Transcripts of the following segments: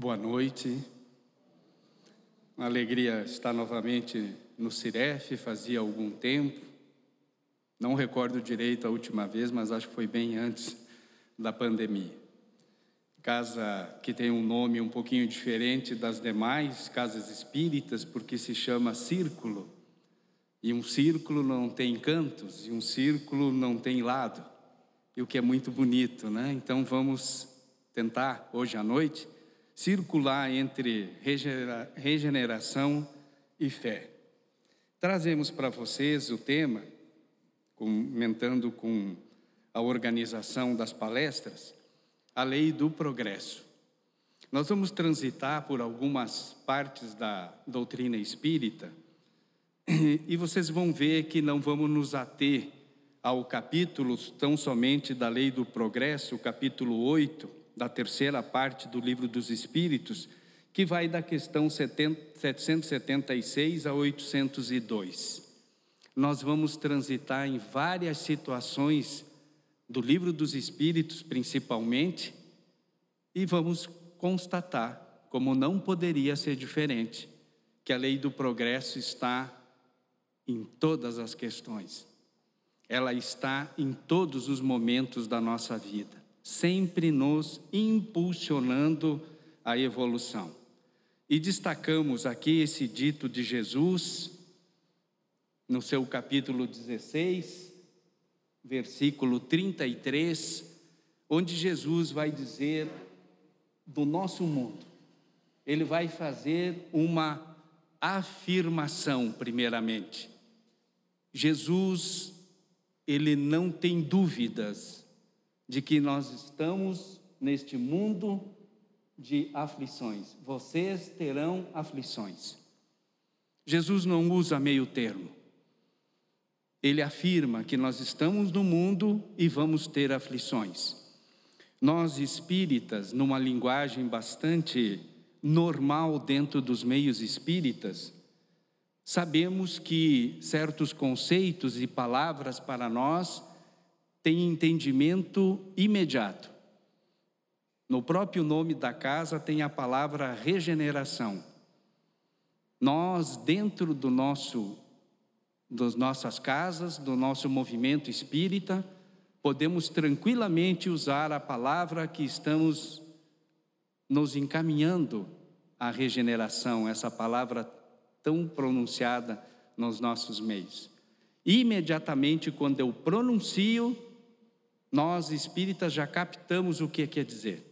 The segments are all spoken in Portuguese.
Boa noite. Uma alegria estar novamente no Ciref, fazia algum tempo. Não recordo direito a última vez, mas acho que foi bem antes da pandemia. Casa que tem um nome um pouquinho diferente das demais casas espíritas, porque se chama Círculo. E um círculo não tem cantos, e um círculo não tem lado. E o que é muito bonito, né? Então vamos tentar hoje à noite circular entre regeneração e fé. Trazemos para vocês o tema, comentando com a organização das palestras, a lei do progresso. Nós vamos transitar por algumas partes da doutrina espírita e vocês vão ver que não vamos nos ater ao capítulo tão somente da lei do progresso, capítulo 8, da terceira parte do livro dos Espíritos, que vai da questão 776 a 802. Nós vamos transitar em várias situações do livro dos Espíritos, principalmente, e vamos constatar, como não poderia ser diferente, que a lei do progresso está em todas as questões. Ela está em todos os momentos da nossa vida sempre nos impulsionando à evolução. E destacamos aqui esse dito de Jesus, no seu capítulo 16, versículo 33, onde Jesus vai dizer do nosso mundo. Ele vai fazer uma afirmação, primeiramente. Jesus, ele não tem dúvidas de que nós estamos neste mundo de aflições. Vocês terão aflições. Jesus não usa meio termo. Ele afirma que nós estamos no mundo e vamos ter aflições. Nós espíritas, numa linguagem bastante normal dentro dos meios espíritas, sabemos que certos conceitos e palavras para nós tem entendimento imediato. No próprio nome da casa tem a palavra regeneração. Nós, dentro do nosso, das nossas casas, do nosso movimento espírita, podemos tranquilamente usar a palavra que estamos nos encaminhando à regeneração, essa palavra tão pronunciada nos nossos meios. Imediatamente, quando eu pronuncio, nós espíritas já captamos o que quer dizer.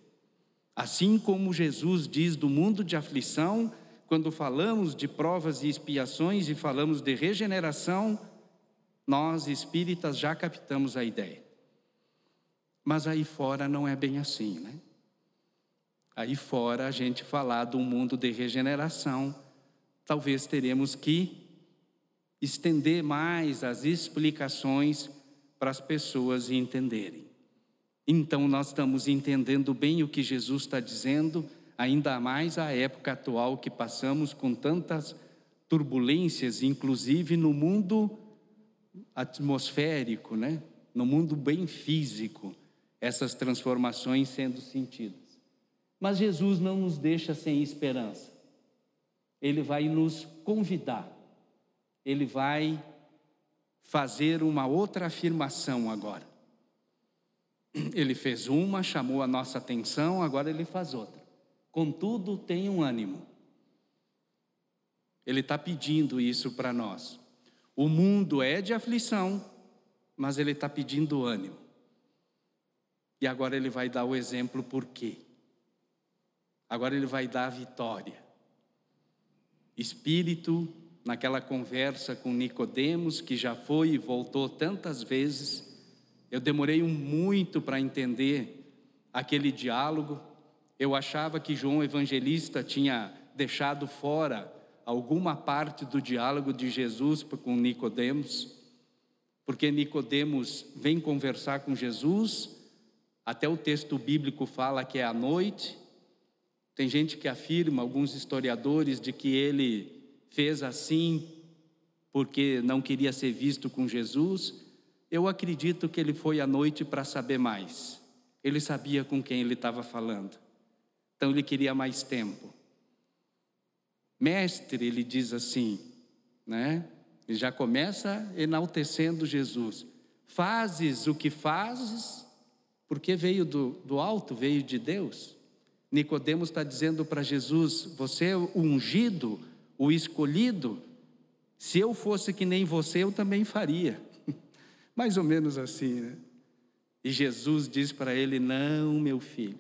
Assim como Jesus diz do mundo de aflição, quando falamos de provas e expiações e falamos de regeneração, nós espíritas já captamos a ideia. Mas aí fora não é bem assim, né? Aí fora a gente falar do mundo de regeneração, talvez teremos que estender mais as explicações para as pessoas entenderem. Então, nós estamos entendendo bem o que Jesus está dizendo, ainda mais a época atual que passamos com tantas turbulências, inclusive no mundo atmosférico, né? no mundo bem físico, essas transformações sendo sentidas. Mas Jesus não nos deixa sem esperança. Ele vai nos convidar, ele vai fazer uma outra afirmação agora. Ele fez uma, chamou a nossa atenção, agora ele faz outra. Contudo, tem um ânimo. Ele está pedindo isso para nós. O mundo é de aflição, mas ele está pedindo ânimo. E agora ele vai dar o exemplo por quê. Agora ele vai dar a vitória. Espírito naquela conversa com Nicodemos, que já foi e voltou tantas vezes, eu demorei muito para entender aquele diálogo. Eu achava que João Evangelista tinha deixado fora alguma parte do diálogo de Jesus com Nicodemos, porque Nicodemos vem conversar com Jesus, até o texto bíblico fala que é à noite. Tem gente que afirma, alguns historiadores, de que ele fez assim porque não queria ser visto com Jesus, eu acredito que ele foi à noite para saber mais. Ele sabia com quem ele estava falando. Então ele queria mais tempo. Mestre, ele diz assim, né? Ele já começa enaltecendo Jesus. Fazes o que fazes, porque veio do, do alto, veio de Deus. Nicodemos está dizendo para Jesus: Você é ungido, o escolhido. Se eu fosse que nem você, eu também faria. Mais ou menos assim, né? E Jesus diz para ele: Não, meu filho,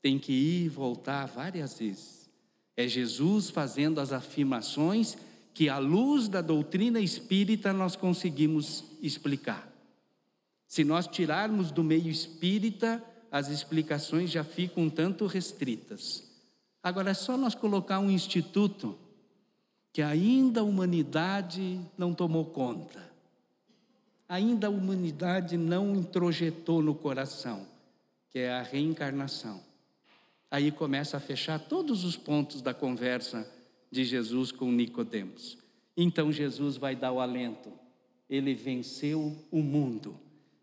tem que ir e voltar várias vezes. É Jesus fazendo as afirmações que, à luz da doutrina espírita, nós conseguimos explicar. Se nós tirarmos do meio espírita, as explicações já ficam um tanto restritas. Agora é só nós colocar um instituto que ainda a humanidade não tomou conta, ainda a humanidade não introjetou no coração, que é a reencarnação. Aí começa a fechar todos os pontos da conversa de Jesus com Nicodemos. Então Jesus vai dar o alento. Ele venceu o mundo.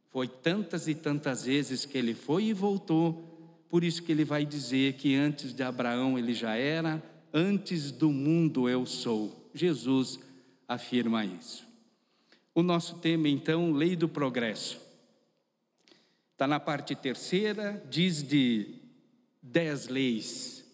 Foi tantas e tantas vezes que ele foi e voltou, por isso que ele vai dizer que antes de Abraão ele já era, antes do mundo eu sou. Jesus afirma isso. O nosso tema então, lei do progresso. Está na parte terceira, diz de dez leis,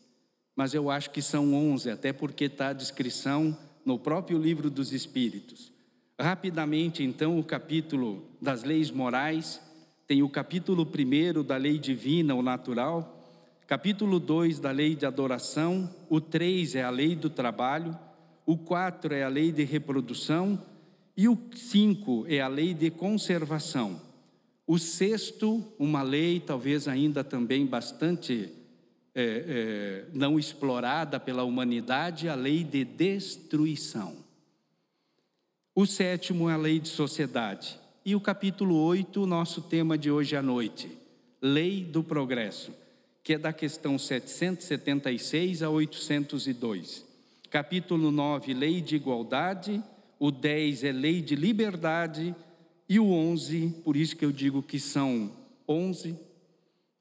mas eu acho que são onze, até porque está a descrição no próprio livro dos Espíritos. Rapidamente, então, o capítulo das leis morais, tem o capítulo 1 da lei divina ou natural, capítulo 2 da lei de adoração, o 3 é a lei do trabalho, o 4 é a lei de reprodução e o 5 é a lei de conservação. O sexto, uma lei talvez ainda também bastante é, é, não explorada pela humanidade, a lei de destruição. O sétimo é a lei de sociedade. E o capítulo 8, o nosso tema de hoje à noite, lei do progresso, que é da questão 776 a 802. Capítulo 9, lei de igualdade. O 10 é lei de liberdade. E o 11, por isso que eu digo que são 11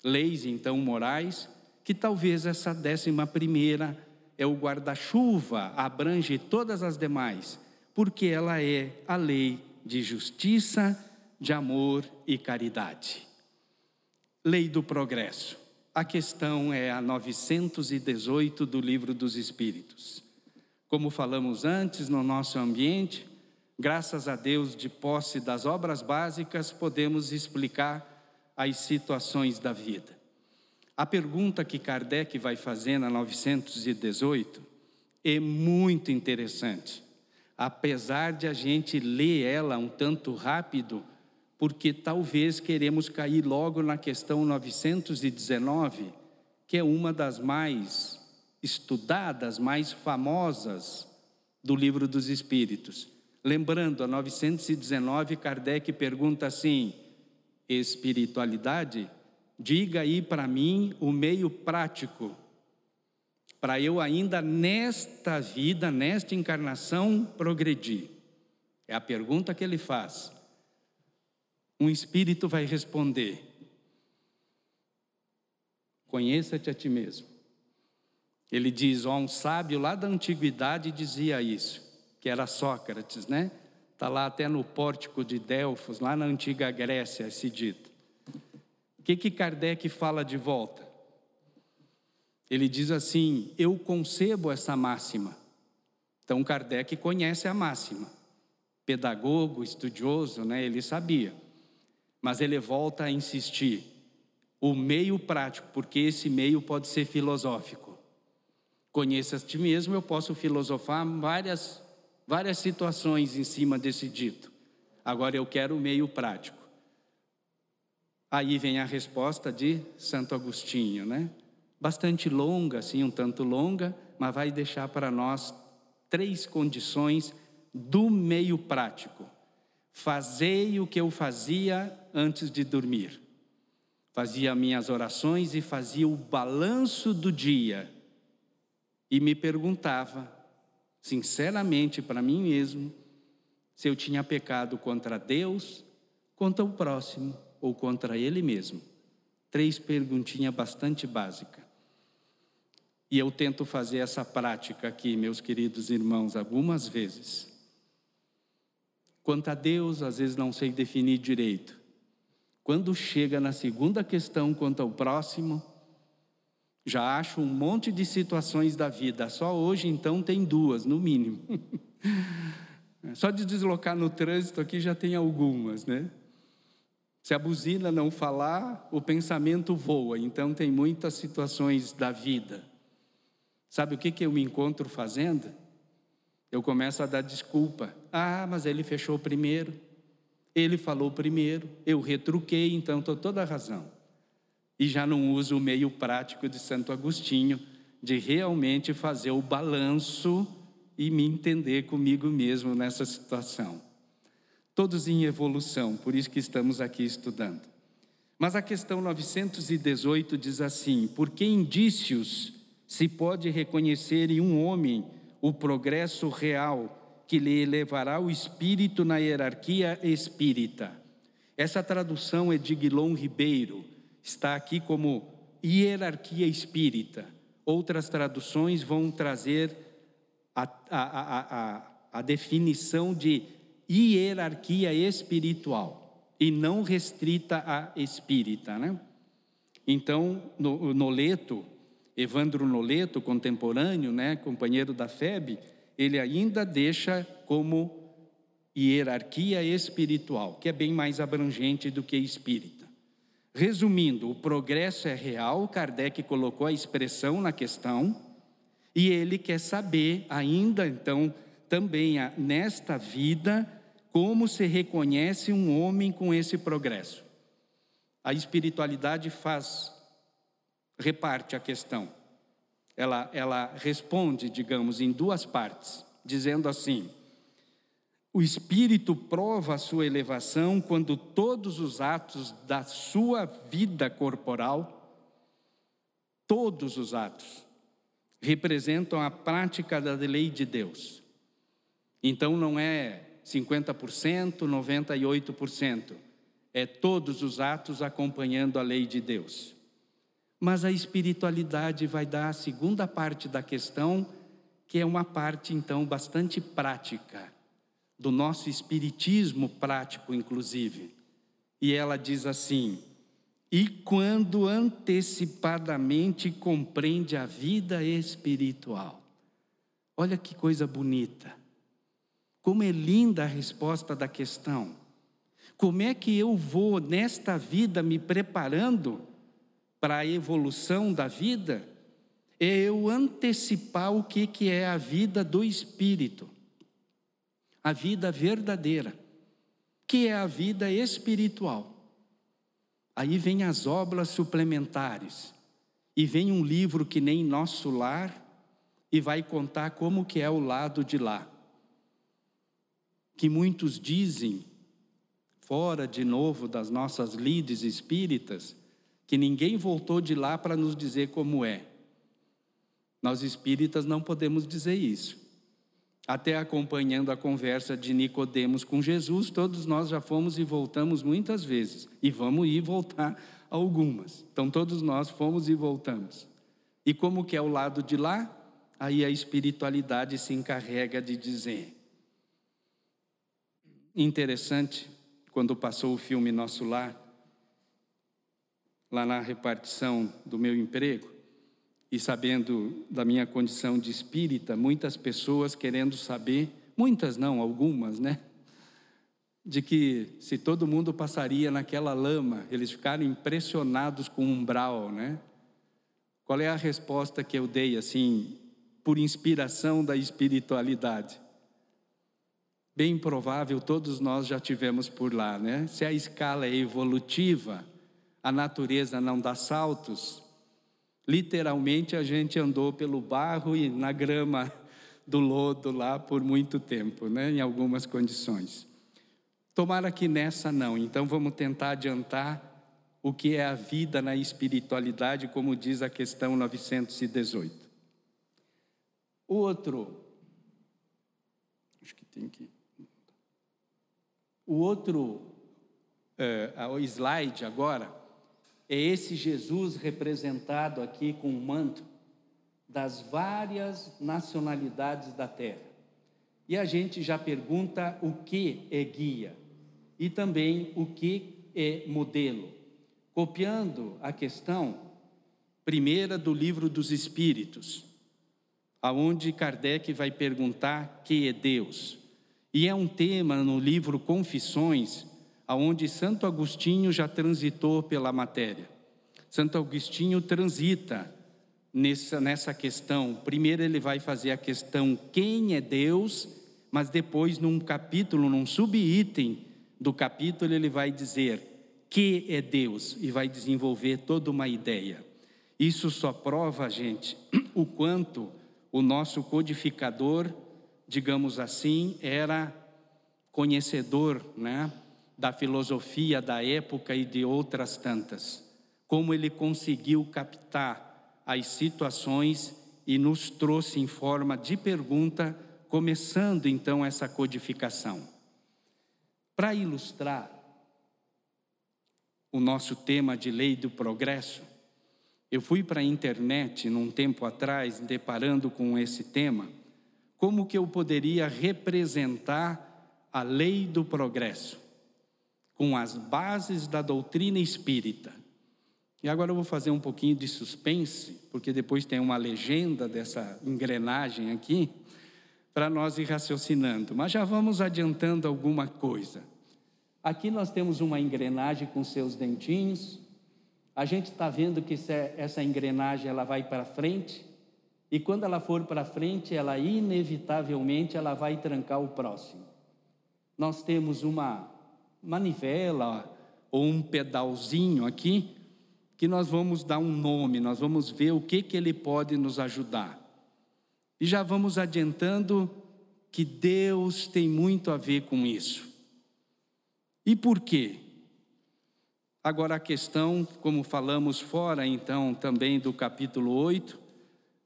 leis, então, morais que talvez essa décima primeira é o guarda-chuva, abrange todas as demais, porque ela é a lei de justiça, de amor e caridade. Lei do progresso. A questão é a 918 do Livro dos Espíritos. Como falamos antes, no nosso ambiente, graças a Deus, de posse das obras básicas, podemos explicar as situações da vida. A pergunta que Kardec vai fazer na 918 é muito interessante, apesar de a gente ler ela um tanto rápido, porque talvez queremos cair logo na questão 919, que é uma das mais estudadas, mais famosas do Livro dos Espíritos. Lembrando, a 919, Kardec pergunta assim: espiritualidade? Diga aí para mim o meio prático, para eu ainda nesta vida, nesta encarnação, progredir. É a pergunta que ele faz. Um espírito vai responder: Conheça-te a ti mesmo. Ele diz: ó, um sábio lá da antiguidade dizia isso, que era Sócrates, né? Está lá até no pórtico de Delfos, lá na antiga Grécia, esse dito. O que, que Kardec fala de volta? Ele diz assim: Eu concebo essa máxima. Então Kardec conhece a máxima. Pedagogo, estudioso, né? ele sabia. Mas ele volta a insistir. O meio prático, porque esse meio pode ser filosófico. Conheça a ti mesmo, eu posso filosofar várias, várias situações em cima desse dito. Agora eu quero o meio prático. Aí vem a resposta de Santo Agostinho, né? Bastante longa, assim, um tanto longa, mas vai deixar para nós três condições do meio prático. Fazei o que eu fazia antes de dormir. Fazia minhas orações e fazia o balanço do dia. E me perguntava, sinceramente para mim mesmo, se eu tinha pecado contra Deus, contra o próximo ou contra ele mesmo? Três perguntinhas bastante básicas. E eu tento fazer essa prática aqui, meus queridos irmãos, algumas vezes. Quanto a Deus, às vezes não sei definir direito. Quando chega na segunda questão, quanto ao próximo, já acho um monte de situações da vida. Só hoje, então, tem duas, no mínimo. Só de deslocar no trânsito aqui já tem algumas, né? Se a buzina não falar, o pensamento voa. Então, tem muitas situações da vida. Sabe o que, que eu me encontro fazendo? Eu começo a dar desculpa. Ah, mas ele fechou primeiro. Ele falou primeiro. Eu retruquei, então estou toda a razão. E já não uso o meio prático de Santo Agostinho, de realmente fazer o balanço e me entender comigo mesmo nessa situação. Todos em evolução, por isso que estamos aqui estudando. Mas a questão 918 diz assim: por que indícios se pode reconhecer em um homem o progresso real que lhe elevará o espírito na hierarquia espírita. Essa tradução é de Guilom Ribeiro, está aqui como hierarquia espírita. Outras traduções vão trazer a, a, a, a, definição de hierarquia espiritual e não restrita a espírita, né? Então, no, no Leto, Evandro Noleto, contemporâneo, né, companheiro da FEB, ele ainda deixa como hierarquia espiritual, que é bem mais abrangente do que espírita. Resumindo, o progresso é real, Kardec colocou a expressão na questão, e ele quer saber ainda, então, também nesta vida, como se reconhece um homem com esse progresso. A espiritualidade faz reparte a questão. Ela, ela responde, digamos, em duas partes, dizendo assim: o espírito prova a sua elevação quando todos os atos da sua vida corporal, todos os atos, representam a prática da lei de Deus. Então não é 50%, 98%, é todos os atos acompanhando a lei de Deus. Mas a espiritualidade vai dar a segunda parte da questão, que é uma parte então bastante prática, do nosso espiritismo prático, inclusive. E ela diz assim: e quando antecipadamente compreende a vida espiritual. Olha que coisa bonita. Como é linda a resposta da questão. Como é que eu vou nesta vida me preparando para a evolução da vida é eu antecipar o que, que é a vida do espírito, a vida verdadeira, que é a vida espiritual. Aí vem as obras suplementares, e vem um livro que nem nosso lar, e vai contar como que é o lado de lá. Que muitos dizem, fora de novo das nossas lides espíritas, que ninguém voltou de lá para nos dizer como é. Nós espíritas não podemos dizer isso. Até acompanhando a conversa de Nicodemos com Jesus, todos nós já fomos e voltamos muitas vezes, e vamos ir voltar algumas. Então todos nós fomos e voltamos. E como que é o lado de lá? Aí a espiritualidade se encarrega de dizer. Interessante, quando passou o filme Nosso Lar, lá na repartição do meu emprego e sabendo da minha condição de espírita, muitas pessoas querendo saber, muitas não, algumas, né? De que se todo mundo passaria naquela lama, eles ficaram impressionados com o umbral, né? Qual é a resposta que eu dei, assim, por inspiração da espiritualidade? Bem provável, todos nós já tivemos por lá, né? Se a escala é evolutiva, a natureza não dá saltos. Literalmente a gente andou pelo barro e na grama do lodo lá por muito tempo, né, em algumas condições. Tomara que nessa não, então vamos tentar adiantar o que é a vida na espiritualidade, como diz a questão 918. O outro, acho que tem que. O outro, é, o slide agora, é esse Jesus representado aqui com um manto das várias nacionalidades da terra. E a gente já pergunta o que é guia e também o que é modelo. Copiando a questão primeira do livro dos Espíritos, aonde Kardec vai perguntar que é Deus. E é um tema no livro Confissões, aonde Santo Agostinho já transitou pela matéria. Santo Agostinho transita nessa, nessa questão. Primeiro ele vai fazer a questão quem é Deus, mas depois num capítulo, num subitem do capítulo, ele vai dizer que é Deus e vai desenvolver toda uma ideia. Isso só prova, gente, o quanto o nosso codificador, digamos assim, era conhecedor, né, da filosofia da época e de outras tantas. Como ele conseguiu captar as situações e nos trouxe em forma de pergunta, começando então essa codificação. Para ilustrar o nosso tema de lei do progresso, eu fui para a internet num tempo atrás, deparando com esse tema, como que eu poderia representar a lei do progresso com as bases da doutrina espírita. E agora eu vou fazer um pouquinho de suspense, porque depois tem uma legenda dessa engrenagem aqui, para nós ir raciocinando. Mas já vamos adiantando alguma coisa. Aqui nós temos uma engrenagem com seus dentinhos, a gente está vendo que essa engrenagem ela vai para frente e quando ela for para frente, ela inevitavelmente ela vai trancar o próximo. Nós temos uma manivela ou um pedalzinho aqui que nós vamos dar um nome, nós vamos ver o que que ele pode nos ajudar. E já vamos adiantando que Deus tem muito a ver com isso. E por quê? Agora, a questão, como falamos fora então também do capítulo 8,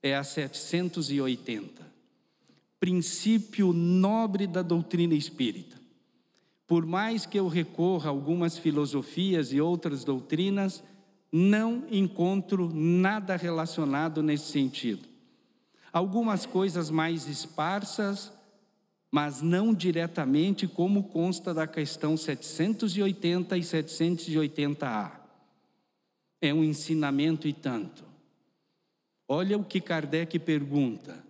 é a 780. Princípio nobre da doutrina espírita. Por mais que eu recorra a algumas filosofias e outras doutrinas, não encontro nada relacionado nesse sentido. Algumas coisas mais esparsas, mas não diretamente, como consta da questão 780 e 780A. É um ensinamento e tanto. Olha o que Kardec pergunta: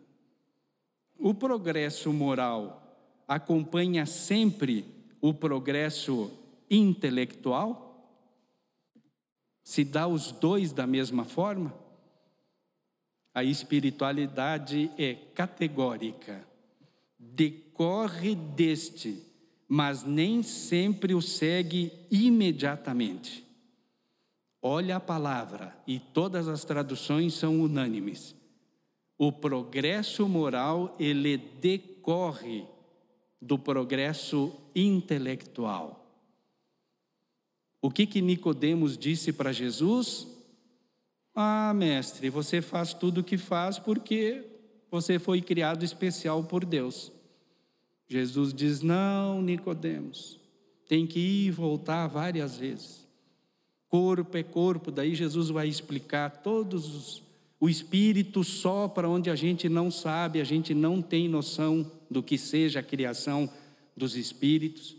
o progresso moral acompanha sempre o progresso intelectual? Se dá os dois da mesma forma? A espiritualidade é categórica decorre deste, mas nem sempre o segue imediatamente. Olha a palavra, e todas as traduções são unânimes. O progresso moral, ele decorre do progresso intelectual. O que que Nicodemos disse para Jesus? Ah, mestre, você faz tudo o que faz porque você foi criado especial por Deus. Jesus diz: Não, Nicodemos, tem que ir e voltar várias vezes. Corpo é corpo, daí Jesus vai explicar todos os o espírito só para onde a gente não sabe, a gente não tem noção do que seja a criação dos espíritos.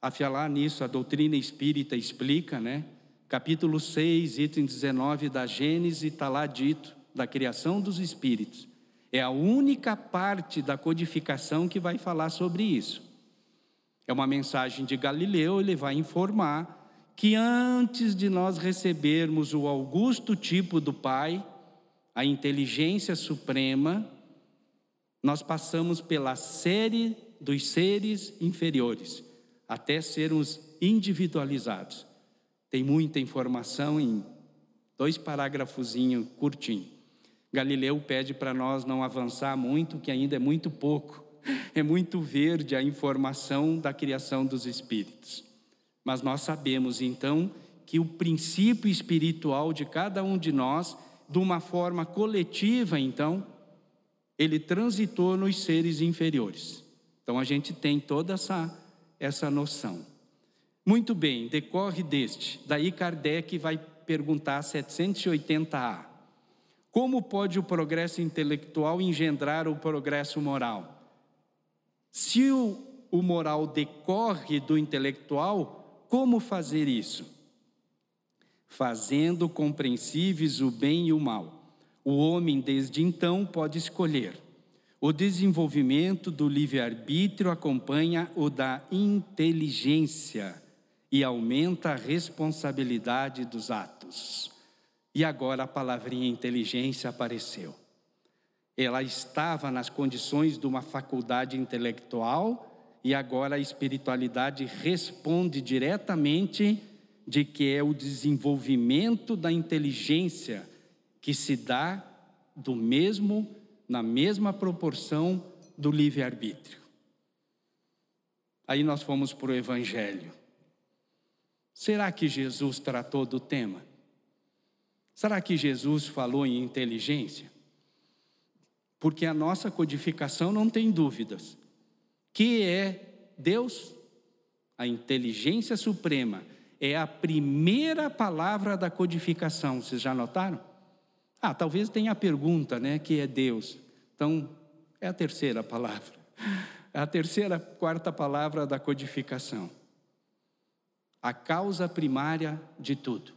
A nisso, a doutrina espírita explica, né? Capítulo 6, item 19 da Gênesis, está lá dito da criação dos espíritos. É a única parte da codificação que vai falar sobre isso. É uma mensagem de Galileu, ele vai informar que antes de nós recebermos o augusto tipo do Pai, a inteligência suprema, nós passamos pela série dos seres inferiores, até sermos individualizados. Tem muita informação em dois parágrafozinho curtinho. Galileu pede para nós não avançar muito, que ainda é muito pouco, é muito verde a informação da criação dos espíritos. Mas nós sabemos então que o princípio espiritual de cada um de nós, de uma forma coletiva, então, ele transitou nos seres inferiores. Então a gente tem toda essa, essa noção. Muito bem, decorre deste. Daí Kardec vai perguntar 780A. Como pode o progresso intelectual engendrar o progresso moral? Se o, o moral decorre do intelectual, como fazer isso? Fazendo compreensíveis o bem e o mal. O homem, desde então, pode escolher. O desenvolvimento do livre-arbítrio acompanha o da inteligência e aumenta a responsabilidade dos atos. E agora a palavrinha inteligência apareceu. Ela estava nas condições de uma faculdade intelectual e agora a espiritualidade responde diretamente de que é o desenvolvimento da inteligência que se dá do mesmo na mesma proporção do livre-arbítrio. Aí nós fomos para o Evangelho. Será que Jesus tratou do tema? Será que Jesus falou em inteligência? Porque a nossa codificação não tem dúvidas. Que é Deus, a inteligência suprema, é a primeira palavra da codificação. Vocês já notaram? Ah, talvez tenha a pergunta, né, que é Deus. Então, é a terceira palavra. É a terceira, quarta palavra da codificação. A causa primária de tudo.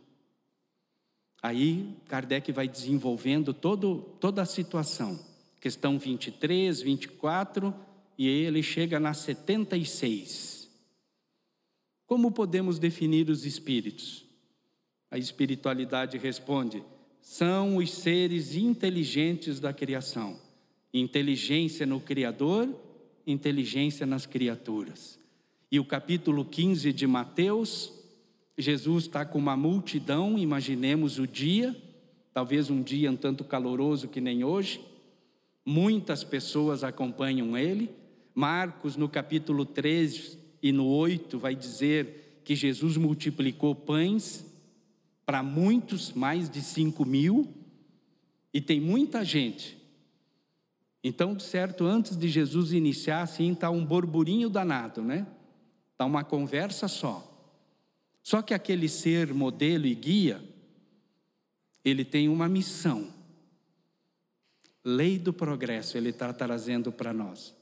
Aí Kardec vai desenvolvendo todo, toda a situação. Questão 23, 24, e ele chega na 76. Como podemos definir os espíritos? A espiritualidade responde: são os seres inteligentes da criação. Inteligência no Criador, inteligência nas criaturas. E o capítulo 15 de Mateus Jesus está com uma multidão, imaginemos o dia, talvez um dia um tanto caloroso que nem hoje. Muitas pessoas acompanham ele. Marcos, no capítulo 3 e no 8, vai dizer que Jesus multiplicou pães para muitos, mais de 5 mil, e tem muita gente. Então, certo, antes de Jesus iniciar, assim, está um burburinho danado, né? Está uma conversa só. Só que aquele ser modelo e guia, ele tem uma missão. Lei do progresso ele está trazendo para nós.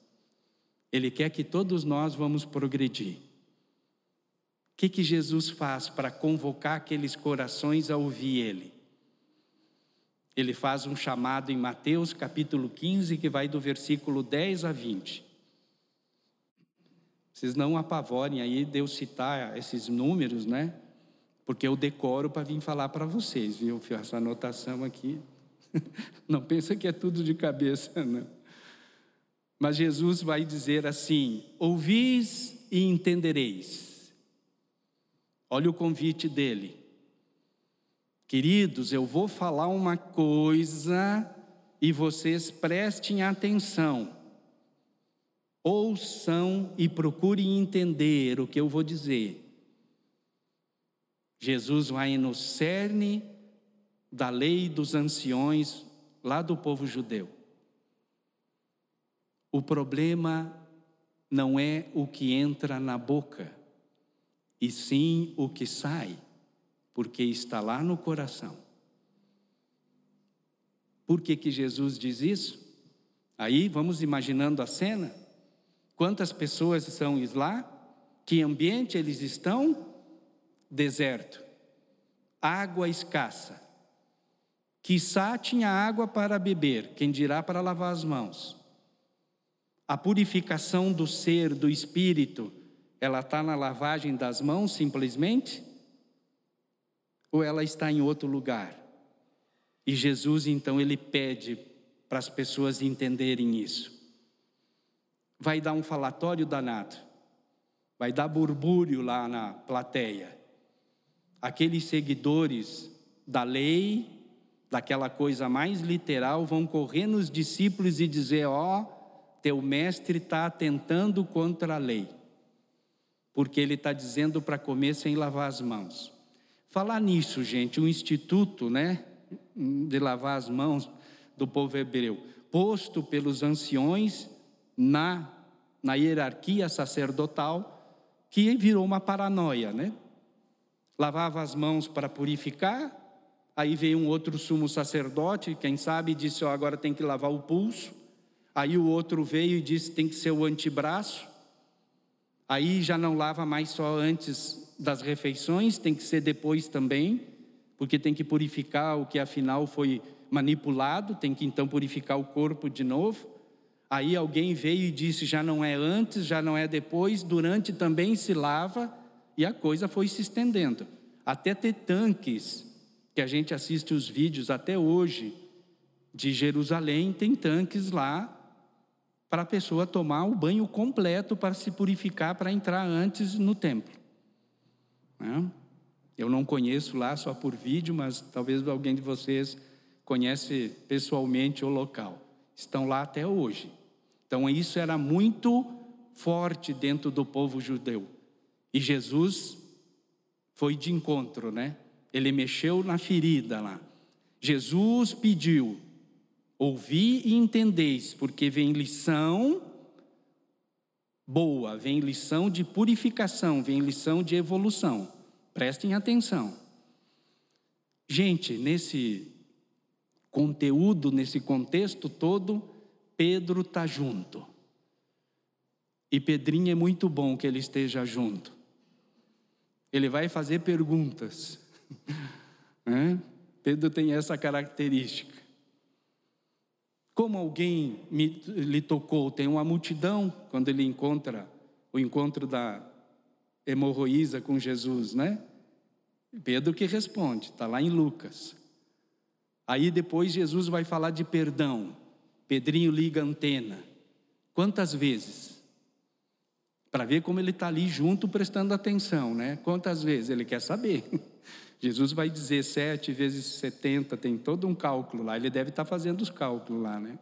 Ele quer que todos nós vamos progredir. O que, que Jesus faz para convocar aqueles corações a ouvir Ele? Ele faz um chamado em Mateus capítulo 15, que vai do versículo 10 a 20. Vocês não apavorem aí de eu citar esses números, né? Porque eu decoro para vir falar para vocês, viu? Essa anotação aqui. Não pensa que é tudo de cabeça, não. Mas Jesus vai dizer assim: ouvis e entendereis. Olha o convite dele. Queridos, eu vou falar uma coisa e vocês prestem atenção ouçam e procurem entender o que eu vou dizer. Jesus vai no cerne da lei dos anciões lá do povo judeu. O problema não é o que entra na boca, e sim o que sai, porque está lá no coração. Por que, que Jesus diz isso? Aí vamos imaginando a cena. Quantas pessoas são lá? Que ambiente eles estão? Deserto. Água escassa. Quissá tinha água para beber, quem dirá para lavar as mãos. A purificação do ser, do espírito, ela está na lavagem das mãos simplesmente? Ou ela está em outro lugar? E Jesus então ele pede para as pessoas entenderem isso vai dar um falatório danado, vai dar burbúrio lá na plateia. Aqueles seguidores da lei, daquela coisa mais literal, vão correr nos discípulos e dizer: Ó, oh, teu mestre está atentando contra a lei, porque ele está dizendo para comer sem lavar as mãos. Falar nisso, gente, um instituto, né, de lavar as mãos do povo hebreu, posto pelos anciões na, na hierarquia sacerdotal, que virou uma paranoia, né? Lavava as mãos para purificar, Aí veio um outro sumo sacerdote, quem sabe, disse: Ó, agora tem que lavar o pulso. Aí o outro veio e disse: tem que ser o antebraço. Aí já não lava mais só antes das refeições, tem que ser depois também, porque tem que purificar o que afinal foi manipulado, tem que então purificar o corpo de novo. Aí alguém veio e disse: já não é antes, já não é depois, durante também se lava, e a coisa foi se estendendo. Até ter tanques que a gente assiste os vídeos até hoje de Jerusalém, tem tanques lá para a pessoa tomar o banho completo para se purificar para entrar antes no templo. Né? Eu não conheço lá só por vídeo, mas talvez alguém de vocês conhece pessoalmente o local. Estão lá até hoje. Então isso era muito forte dentro do povo judeu. E Jesus foi de encontro, né? Ele mexeu na ferida lá. Jesus pediu: ouvi e entendeis, porque vem lição boa, vem lição de purificação, vem lição de evolução. Prestem atenção. Gente, nesse conteúdo, nesse contexto todo, Pedro está junto. E Pedrinho é muito bom que ele esteja junto. Ele vai fazer perguntas. Pedro tem essa característica. Como alguém me, lhe tocou, tem uma multidão quando ele encontra o encontro da hemorroísa com Jesus, né? Pedro que responde, está lá em Lucas. Aí depois Jesus vai falar de perdão. Pedrinho liga a antena. Quantas vezes? Para ver como ele está ali junto prestando atenção, né? Quantas vezes? Ele quer saber. Jesus vai dizer sete vezes setenta, tem todo um cálculo lá, ele deve estar fazendo os cálculos lá, né?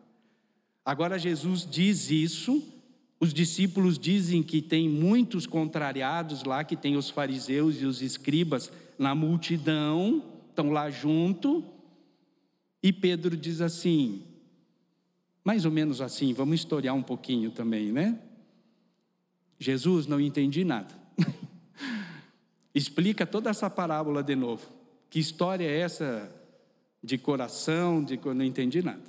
Agora Jesus diz isso, os discípulos dizem que tem muitos contrariados lá, que tem os fariseus e os escribas na multidão, estão lá junto, e Pedro diz assim, mais ou menos assim, vamos historiar um pouquinho também, né? Jesus, não entendi nada. Explica toda essa parábola de novo. Que história é essa de coração, de que eu não entendi nada?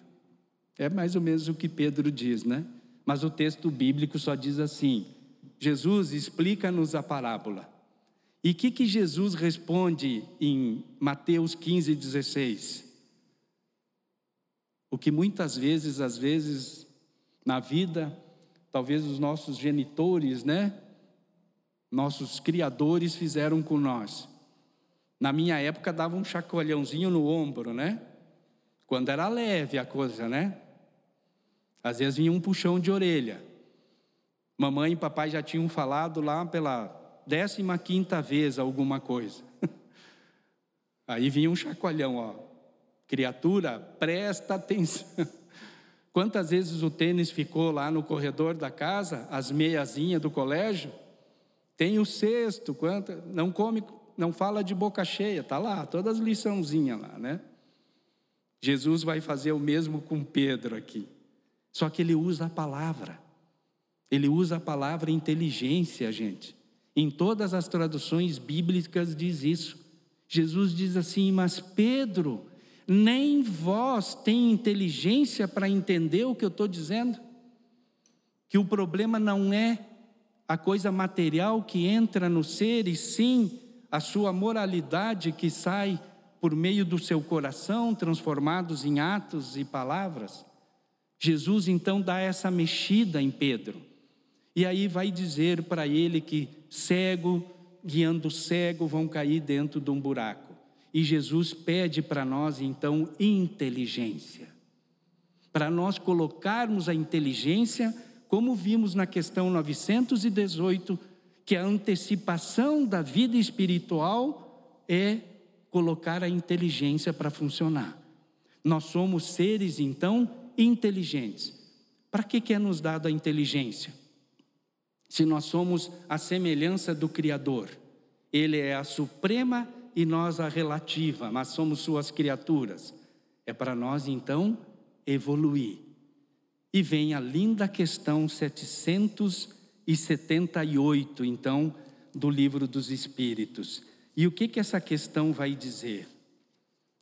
É mais ou menos o que Pedro diz, né? Mas o texto bíblico só diz assim: Jesus explica-nos a parábola. E o que, que Jesus responde em Mateus 15, 16? O que muitas vezes, às vezes, na vida, talvez os nossos genitores, né? Nossos criadores fizeram com nós. Na minha época dava um chacoalhãozinho no ombro, né? Quando era leve a coisa, né? Às vezes vinha um puxão de orelha. Mamãe e papai já tinham falado lá pela décima quinta vez alguma coisa. Aí vinha um chacoalhão, ó. Criatura, presta atenção. Quantas vezes o tênis ficou lá no corredor da casa, as meiazinhas do colégio? Tem o sexto, quanto, não come, não fala de boca cheia, tá lá, todas as liçãozinhas lá, né? Jesus vai fazer o mesmo com Pedro aqui. Só que ele usa a palavra. Ele usa a palavra inteligência, gente. Em todas as traduções bíblicas diz isso. Jesus diz assim: "Mas Pedro, nem vós tem inteligência para entender o que eu estou dizendo? Que o problema não é a coisa material que entra no ser, e sim a sua moralidade que sai por meio do seu coração, transformados em atos e palavras. Jesus então dá essa mexida em Pedro. E aí vai dizer para ele que cego, guiando cego, vão cair dentro de um buraco. E Jesus pede para nós então inteligência. Para nós colocarmos a inteligência como vimos na questão 918, que a antecipação da vida espiritual é colocar a inteligência para funcionar. Nós somos seres, então, inteligentes. Para que, é nos dado a inteligência? Se nós somos a semelhança do Criador, Ele é a suprema e nós a relativa, mas somos Suas criaturas. É para nós, então, evoluir e vem a linda questão 778, então, do livro dos Espíritos. E o que, que essa questão vai dizer?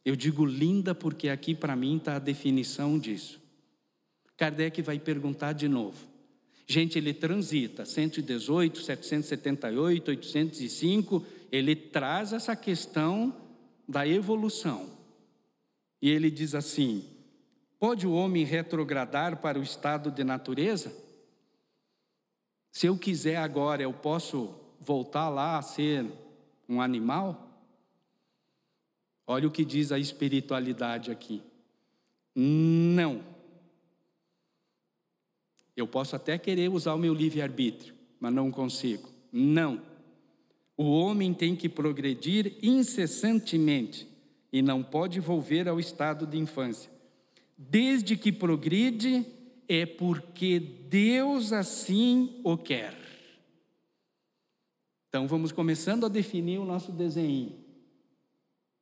Eu digo linda porque aqui para mim está a definição disso. Kardec vai perguntar de novo. Gente, ele transita 118, 778, 805, ele traz essa questão da evolução. E ele diz assim: pode o homem retrogradar para o estado de natureza? Se eu quiser agora, eu posso voltar lá a ser um animal? Olha o que diz a espiritualidade aqui. Não. Eu posso até querer usar o meu livre-arbítrio, mas não consigo. Não. O homem tem que progredir incessantemente e não pode volver ao estado de infância. Desde que progride, é porque Deus assim o quer. Então vamos começando a definir o nosso desenho.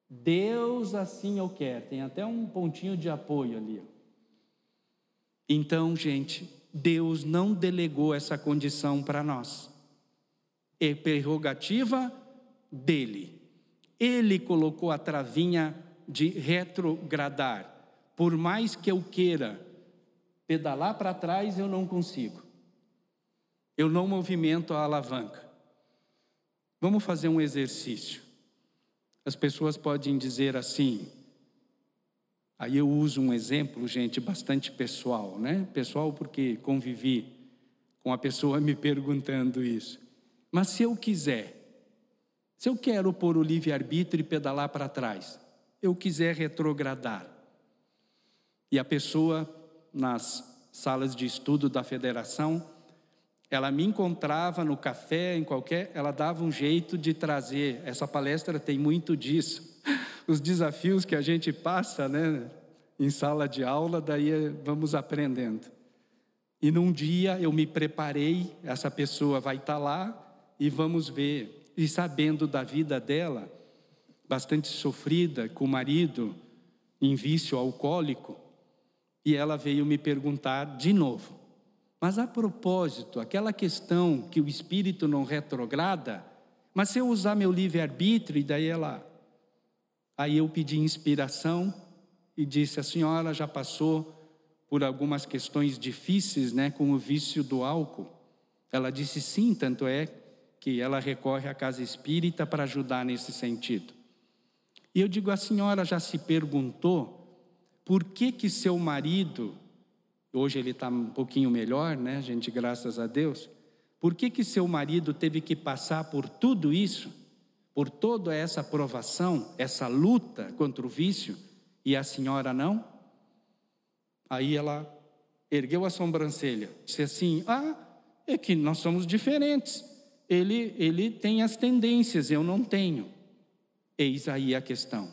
Deus assim o quer. Tem até um pontinho de apoio ali. Então, gente, Deus não delegou essa condição para nós. É prerrogativa dele. Ele colocou a travinha de retrogradar. Por mais que eu queira pedalar para trás, eu não consigo. Eu não movimento a alavanca. Vamos fazer um exercício. As pessoas podem dizer assim, aí eu uso um exemplo, gente, bastante pessoal, né? Pessoal, porque convivi com a pessoa me perguntando isso. Mas se eu quiser, se eu quero pôr o livre-arbítrio e pedalar para trás, eu quiser retrogradar, e a pessoa, nas salas de estudo da federação, ela me encontrava no café, em qualquer, ela dava um jeito de trazer. Essa palestra tem muito disso. Os desafios que a gente passa, né, em sala de aula, daí vamos aprendendo. E num dia eu me preparei, essa pessoa vai estar lá e vamos ver. E sabendo da vida dela, bastante sofrida, com o marido em vício alcoólico, e ela veio me perguntar de novo: mas a propósito, aquela questão que o espírito não retrograda, mas se eu usar meu livre-arbítrio, e daí ela. Aí eu pedi inspiração e disse: a senhora já passou por algumas questões difíceis né, com o vício do álcool? Ela disse sim, tanto é que ela recorre à casa espírita para ajudar nesse sentido. E eu digo: a senhora já se perguntou por que, que seu marido Hoje ele está um pouquinho melhor, né, gente, graças a Deus. Por que, que seu marido teve que passar por tudo isso, por toda essa provação, essa luta contra o vício, e a senhora não? Aí ela ergueu a sobrancelha, disse assim: Ah, é que nós somos diferentes. Ele, ele tem as tendências, eu não tenho. Eis aí a questão.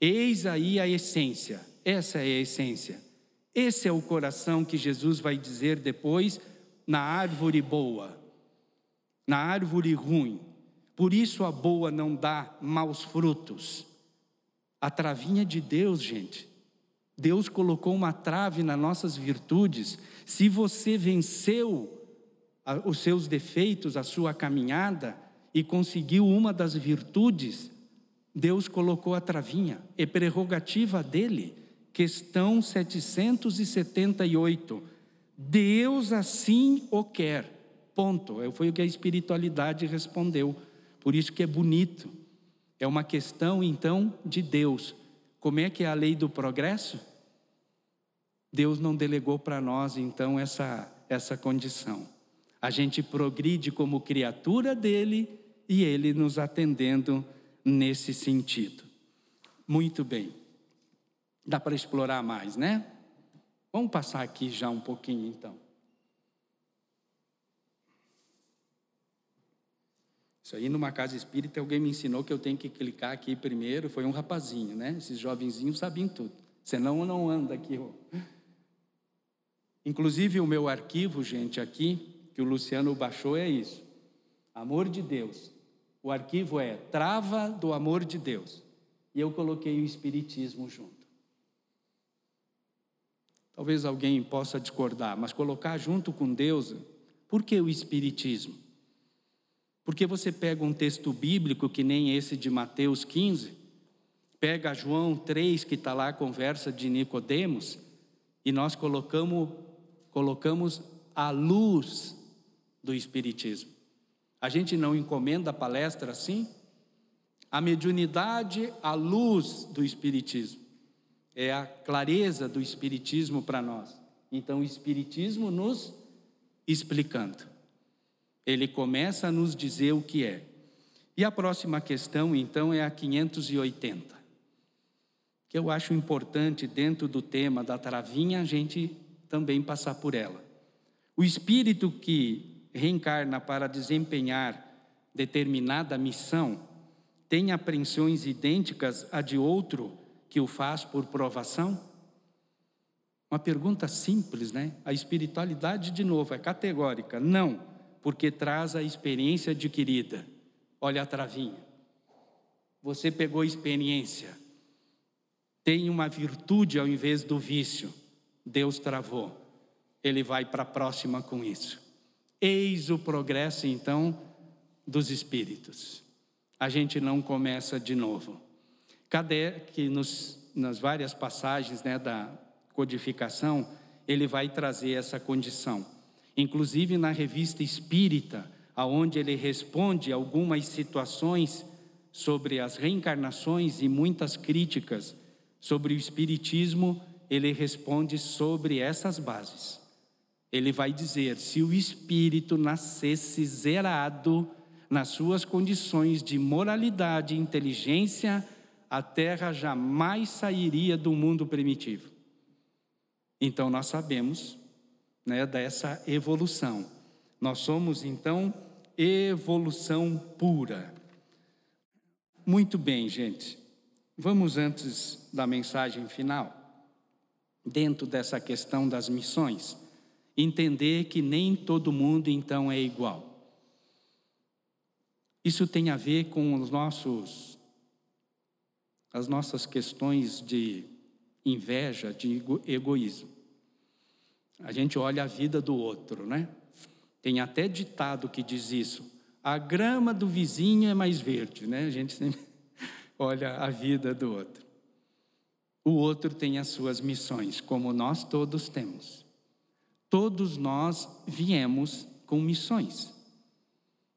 Eis aí a essência. Essa é a essência. Esse é o coração que Jesus vai dizer depois na árvore boa, na árvore ruim. Por isso a boa não dá maus frutos. A travinha de Deus, gente. Deus colocou uma trave nas nossas virtudes. Se você venceu os seus defeitos, a sua caminhada e conseguiu uma das virtudes, Deus colocou a travinha, é prerrogativa dele. Questão 778. Deus assim o quer. Ponto. É, foi o que a espiritualidade respondeu. Por isso que é bonito. É uma questão, então, de Deus. Como é que é a lei do progresso? Deus não delegou para nós, então, essa, essa condição. A gente progride como criatura dele e ele nos atendendo nesse sentido. Muito bem. Dá para explorar mais, né? Vamos passar aqui já um pouquinho então. Isso aí numa casa espírita alguém me ensinou que eu tenho que clicar aqui primeiro, foi um rapazinho, né? Esses jovenzinhos sabiam tudo. Senão não anda aqui. Inclusive o meu arquivo, gente, aqui, que o Luciano baixou é isso. Amor de Deus. O arquivo é Trava do Amor de Deus. E eu coloquei o Espiritismo junto. Talvez alguém possa discordar, mas colocar junto com Deus, por que o Espiritismo? Porque você pega um texto bíblico que nem esse de Mateus 15, pega João 3, que está lá a conversa de Nicodemos, e nós colocamos, colocamos a luz do Espiritismo. A gente não encomenda a palestra assim? A mediunidade, a luz do Espiritismo. É a clareza do Espiritismo para nós. Então, o Espiritismo nos explicando. Ele começa a nos dizer o que é. E a próxima questão, então, é a 580 que eu acho importante dentro do tema da travinha a gente também passar por ela. O espírito que reencarna para desempenhar determinada missão tem apreensões idênticas a de outro que o faz por provação? Uma pergunta simples, né? A espiritualidade, de novo, é categórica. Não, porque traz a experiência adquirida. Olha a travinha. Você pegou experiência tem uma virtude ao invés do vício. Deus travou. Ele vai para a próxima com isso. Eis o progresso, então, dos espíritos. A gente não começa de novo. Que nos, nas várias passagens né, da codificação, ele vai trazer essa condição. Inclusive na revista Espírita, aonde ele responde algumas situações sobre as reencarnações e muitas críticas sobre o Espiritismo, ele responde sobre essas bases. Ele vai dizer: se o espírito nascesse zerado nas suas condições de moralidade inteligência, a terra jamais sairia do mundo primitivo. Então nós sabemos né, dessa evolução. Nós somos então evolução pura. Muito bem, gente. Vamos, antes da mensagem final, dentro dessa questão das missões, entender que nem todo mundo então é igual. Isso tem a ver com os nossos as nossas questões de inveja, de egoísmo. A gente olha a vida do outro, né? Tem até ditado que diz isso. A grama do vizinho é mais verde, né? A gente sempre olha a vida do outro. O outro tem as suas missões, como nós todos temos. Todos nós viemos com missões,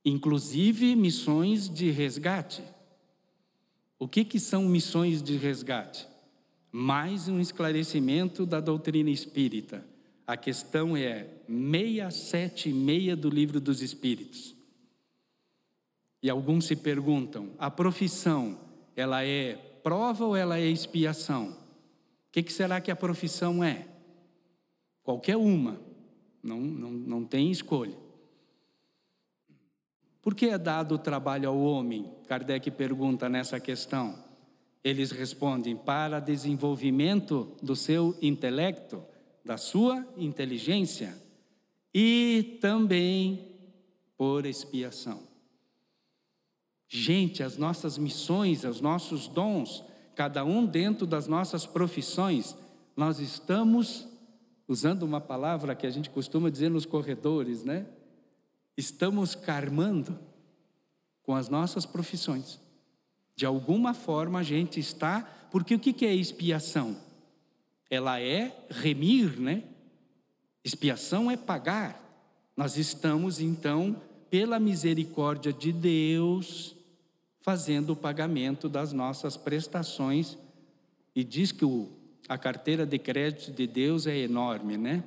inclusive missões de resgate. O que, que são missões de resgate? Mais um esclarecimento da doutrina espírita. A questão é 676 do Livro dos Espíritos. E alguns se perguntam: a profissão ela é prova ou ela é expiação? O que, que será que a profissão é? Qualquer uma, não, não, não tem escolha. Por que é dado o trabalho ao homem? Kardec pergunta nessa questão. Eles respondem: para desenvolvimento do seu intelecto, da sua inteligência e também por expiação. Gente, as nossas missões, os nossos dons, cada um dentro das nossas profissões, nós estamos, usando uma palavra que a gente costuma dizer nos corredores, né? Estamos karmando com as nossas profissões. De alguma forma a gente está, porque o que é expiação? Ela é remir, né? Expiação é pagar. Nós estamos então, pela misericórdia de Deus, fazendo o pagamento das nossas prestações. E diz que o, a carteira de crédito de Deus é enorme, né?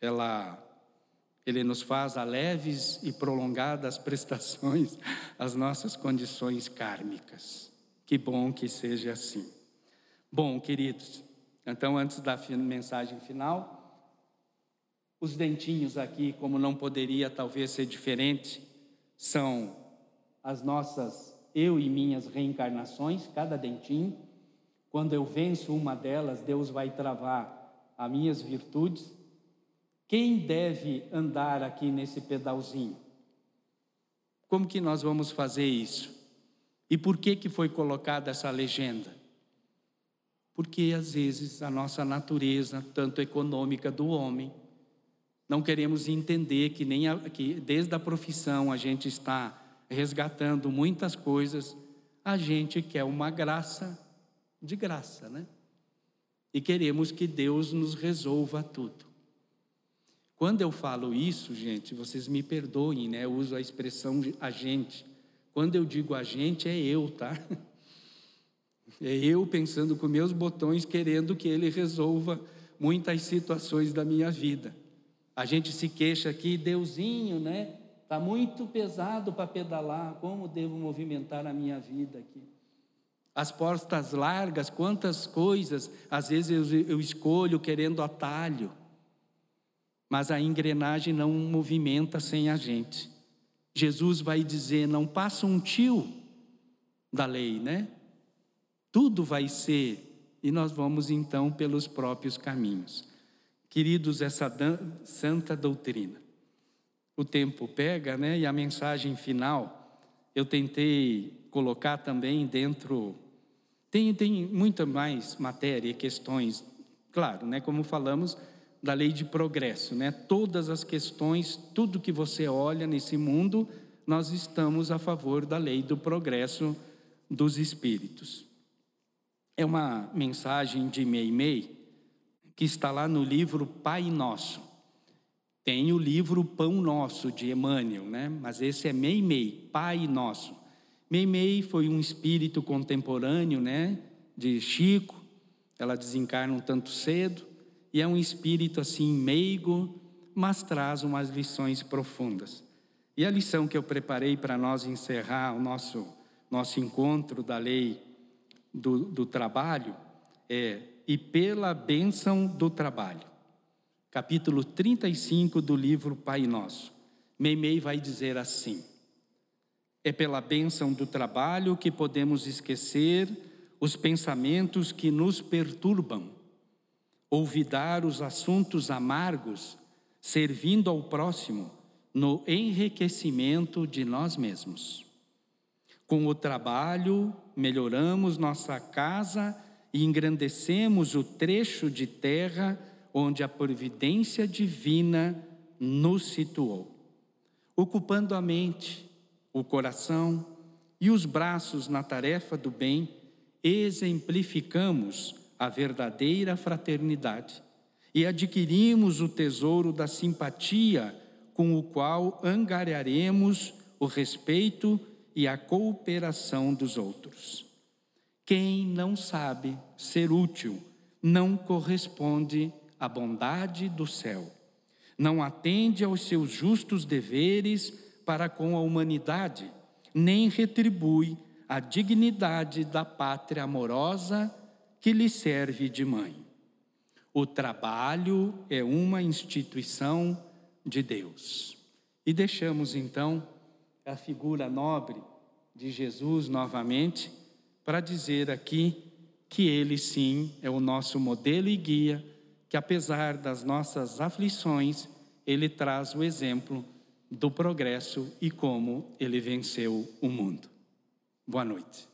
Ela, ele nos faz a leves e prolongadas prestações às nossas condições kármicas. Que bom que seja assim. Bom, queridos, então antes da mensagem final, os dentinhos aqui, como não poderia talvez ser diferente, são as nossas eu e minhas reencarnações, cada dentinho. Quando eu venço uma delas, Deus vai travar as minhas virtudes. Quem deve andar aqui nesse pedalzinho? Como que nós vamos fazer isso? E por que que foi colocada essa legenda? Porque às vezes a nossa natureza, tanto econômica do homem, não queremos entender que nem a, que desde a profissão a gente está resgatando muitas coisas, a gente quer uma graça de graça, né? E queremos que Deus nos resolva tudo. Quando eu falo isso, gente, vocês me perdoem, né? Eu uso a expressão a gente. Quando eu digo a gente, é eu, tá? É eu pensando com meus botões, querendo que Ele resolva muitas situações da minha vida. A gente se queixa aqui, Deusinho, né? Está muito pesado para pedalar, como devo movimentar a minha vida aqui? As portas largas, quantas coisas, às vezes eu, eu escolho querendo atalho, mas a engrenagem não movimenta sem a gente. Jesus vai dizer: não passa um tio da lei, né? Tudo vai ser, e nós vamos então pelos próprios caminhos. Queridos, essa santa doutrina. O tempo pega, né? E a mensagem final, eu tentei colocar também dentro. Tem, tem muita mais matéria questões, claro, né? Como falamos da lei de progresso, né? Todas as questões, tudo que você olha nesse mundo, nós estamos a favor da lei do progresso dos espíritos. É uma mensagem de Meimei que está lá no livro Pai Nosso. Tem o livro Pão Nosso de Emmanuel, né? Mas esse é Meimei, Pai Nosso. Meimei foi um espírito contemporâneo, né, de Chico. Ela desencarna um tanto cedo e é um espírito assim meigo, mas traz umas lições profundas. E a lição que eu preparei para nós encerrar o nosso nosso encontro da lei do, do trabalho é e pela bênção do trabalho. Capítulo 35 do livro Pai Nosso. Meimei vai dizer assim: É pela bênção do trabalho que podemos esquecer os pensamentos que nos perturbam, olvidar os assuntos amargos, servindo ao próximo no enriquecimento de nós mesmos. Com o trabalho, melhoramos nossa casa e engrandecemos o trecho de terra onde a providência divina nos situou. Ocupando a mente, o coração e os braços na tarefa do bem, exemplificamos a verdadeira fraternidade e adquirimos o tesouro da simpatia com o qual angariaremos o respeito e a cooperação dos outros. Quem não sabe ser útil não corresponde à bondade do céu, não atende aos seus justos deveres para com a humanidade, nem retribui a dignidade da pátria amorosa que lhe serve de mãe. O trabalho é uma instituição de Deus. E deixamos então a figura nobre de Jesus novamente para dizer aqui que Ele sim é o nosso modelo e guia, que apesar das nossas aflições, Ele traz o exemplo do progresso e como Ele venceu o mundo. Boa noite.